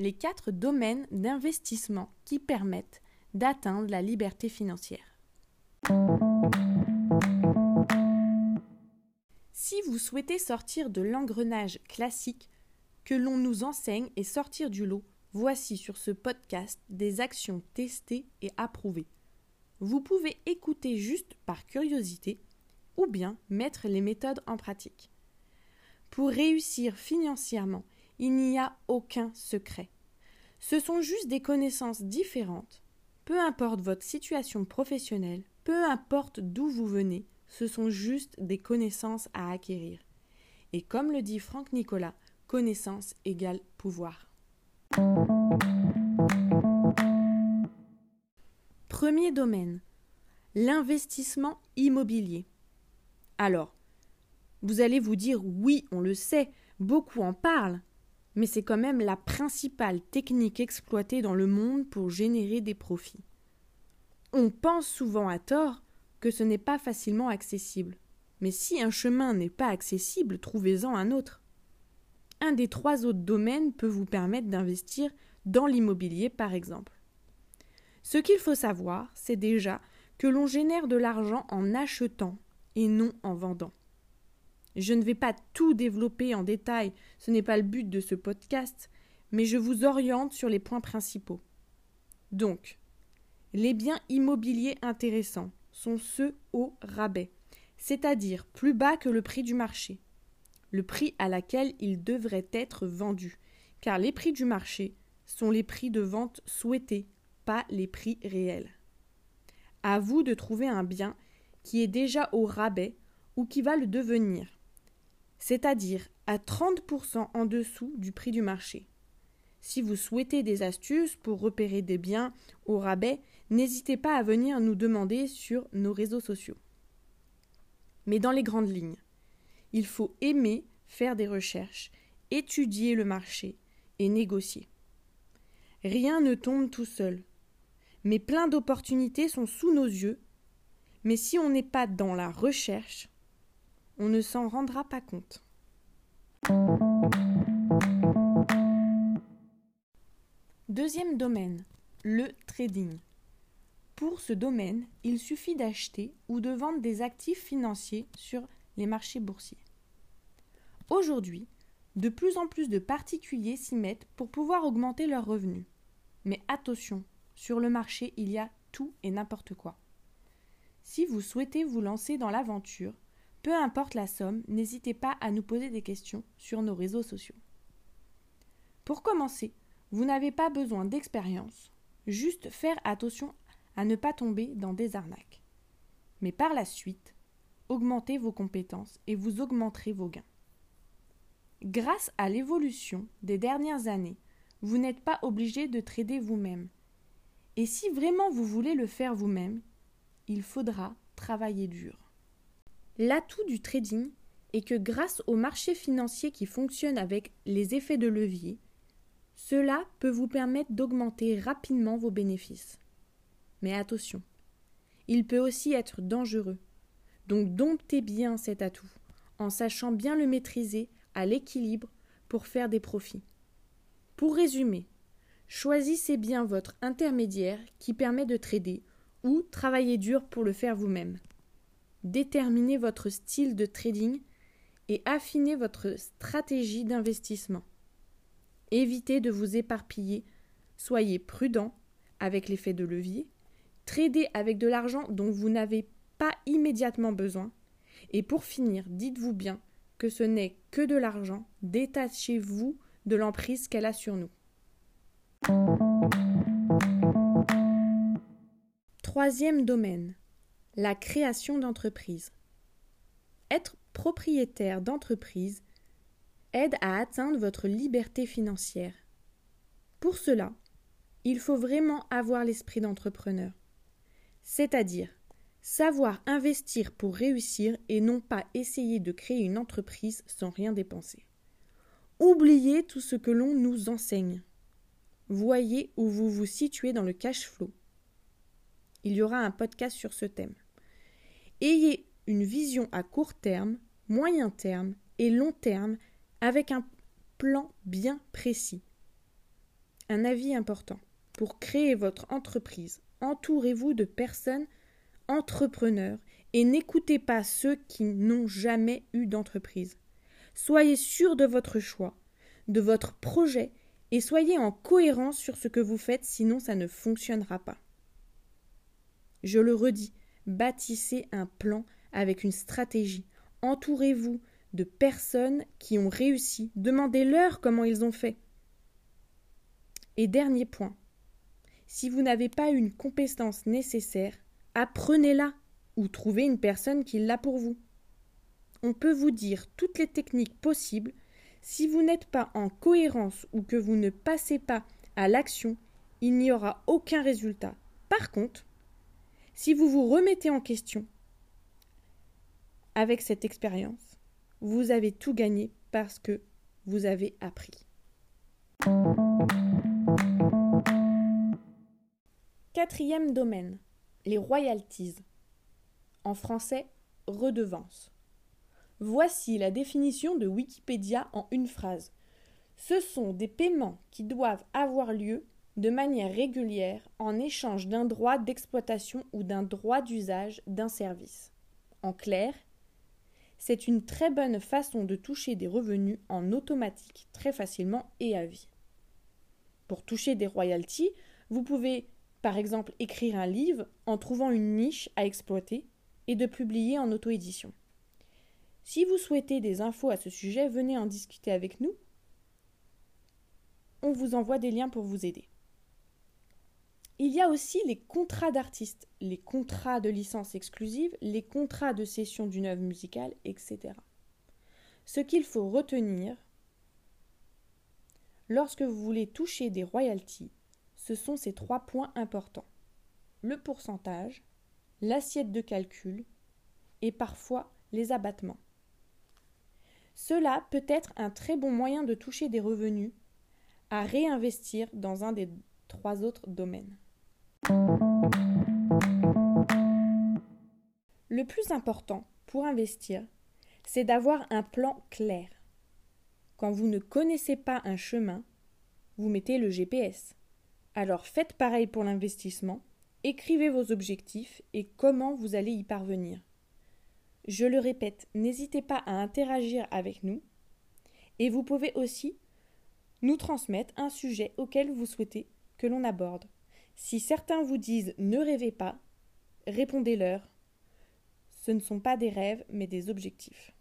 les quatre domaines d'investissement qui permettent d'atteindre la liberté financière. Si vous souhaitez sortir de l'engrenage classique que l'on nous enseigne et sortir du lot, voici sur ce podcast des actions testées et approuvées. Vous pouvez écouter juste par curiosité ou bien mettre les méthodes en pratique. Pour réussir financièrement, il n'y a aucun secret. Ce sont juste des connaissances différentes. Peu importe votre situation professionnelle, peu importe d'où vous venez, ce sont juste des connaissances à acquérir. Et comme le dit Franck Nicolas, connaissance égale pouvoir. Premier domaine, l'investissement immobilier. Alors, vous allez vous dire oui, on le sait, beaucoup en parlent, mais c'est quand même la principale technique exploitée dans le monde pour générer des profits. On pense souvent à tort que ce n'est pas facilement accessible. Mais si un chemin n'est pas accessible, trouvez-en un autre. Un des trois autres domaines peut vous permettre d'investir dans l'immobilier, par exemple. Ce qu'il faut savoir, c'est déjà que l'on génère de l'argent en achetant et non en vendant. Je ne vais pas tout développer en détail, ce n'est pas le but de ce podcast, mais je vous oriente sur les points principaux. Donc, les biens immobiliers intéressants sont ceux au rabais, c'est-à-dire plus bas que le prix du marché, le prix à laquelle ils devraient être vendus, car les prix du marché sont les prix de vente souhaités, pas les prix réels. À vous de trouver un bien qui est déjà au rabais ou qui va le devenir, c'est-à-dire à 30% en dessous du prix du marché. Si vous souhaitez des astuces pour repérer des biens au rabais, n'hésitez pas à venir nous demander sur nos réseaux sociaux. Mais dans les grandes lignes, il faut aimer faire des recherches, étudier le marché et négocier. Rien ne tombe tout seul. Mais plein d'opportunités sont sous nos yeux. Mais si on n'est pas dans la recherche, on ne s'en rendra pas compte. Deuxième domaine, le trading. Pour ce domaine, il suffit d'acheter ou de vendre des actifs financiers sur les marchés boursiers. Aujourd'hui, de plus en plus de particuliers s'y mettent pour pouvoir augmenter leurs revenus. Mais attention, sur le marché, il y a tout et n'importe quoi. Si vous souhaitez vous lancer dans l'aventure, peu importe la somme, n'hésitez pas à nous poser des questions sur nos réseaux sociaux. Pour commencer, vous n'avez pas besoin d'expérience, juste faire attention à ne pas tomber dans des arnaques. Mais par la suite, augmentez vos compétences et vous augmenterez vos gains. Grâce à l'évolution des dernières années, vous n'êtes pas obligé de trader vous-même. Et si vraiment vous voulez le faire vous-même, il faudra travailler dur. L'atout du trading est que grâce au marché financier qui fonctionne avec les effets de levier, cela peut vous permettre d'augmenter rapidement vos bénéfices. Mais attention, il peut aussi être dangereux. Donc domptez bien cet atout, en sachant bien le maîtriser à l'équilibre pour faire des profits. Pour résumer, choisissez bien votre intermédiaire qui permet de trader ou travaillez dur pour le faire vous-même. Déterminez votre style de trading et affinez votre stratégie d'investissement. Évitez de vous éparpiller, soyez prudent avec l'effet de levier, tradez avec de l'argent dont vous n'avez pas immédiatement besoin, et pour finir, dites-vous bien que ce n'est que de l'argent, détachez-vous de l'emprise qu'elle a sur nous. Troisième domaine, la création d'entreprise. Être propriétaire d'entreprise aide à atteindre votre liberté financière. Pour cela, il faut vraiment avoir l'esprit d'entrepreneur, c'est-à-dire savoir investir pour réussir et non pas essayer de créer une entreprise sans rien dépenser. Oubliez tout ce que l'on nous enseigne. Voyez où vous vous situez dans le cash flow. Il y aura un podcast sur ce thème. Ayez une vision à court terme, moyen terme et long terme avec un plan bien précis. un avis important. Pour créer votre entreprise, entourez-vous de personnes entrepreneurs et n'écoutez pas ceux qui n'ont jamais eu d'entreprise. Soyez sûr de votre choix, de votre projet et soyez en cohérence sur ce que vous faites, sinon ça ne fonctionnera pas. Je le redis, bâtissez un plan avec une stratégie. Entourez-vous de personnes qui ont réussi. Demandez-leur comment ils ont fait. Et dernier point, si vous n'avez pas une compétence nécessaire, apprenez-la ou trouvez une personne qui l'a pour vous. On peut vous dire toutes les techniques possibles. Si vous n'êtes pas en cohérence ou que vous ne passez pas à l'action, il n'y aura aucun résultat. Par contre, si vous vous remettez en question avec cette expérience, vous avez tout gagné parce que vous avez appris. Quatrième domaine, les royalties. En français, redevance. Voici la définition de Wikipédia en une phrase. Ce sont des paiements qui doivent avoir lieu de manière régulière en échange d'un droit d'exploitation ou d'un droit d'usage d'un service. En clair, c'est une très bonne façon de toucher des revenus en automatique très facilement et à vie. Pour toucher des royalties, vous pouvez par exemple écrire un livre en trouvant une niche à exploiter et de publier en auto-édition. Si vous souhaitez des infos à ce sujet, venez en discuter avec nous. On vous envoie des liens pour vous aider. Il y a aussi les contrats d'artistes, les contrats de licence exclusive, les contrats de cession d'une œuvre musicale, etc. Ce qu'il faut retenir lorsque vous voulez toucher des royalties, ce sont ces trois points importants. Le pourcentage, l'assiette de calcul et parfois les abattements. Cela peut être un très bon moyen de toucher des revenus à réinvestir dans un des trois autres domaines. Le plus important pour investir, c'est d'avoir un plan clair. Quand vous ne connaissez pas un chemin, vous mettez le GPS. Alors faites pareil pour l'investissement, écrivez vos objectifs et comment vous allez y parvenir. Je le répète, n'hésitez pas à interagir avec nous et vous pouvez aussi nous transmettre un sujet auquel vous souhaitez que l'on aborde. Si certains vous disent ne rêvez pas, répondez-leur. Ce ne sont pas des rêves, mais des objectifs.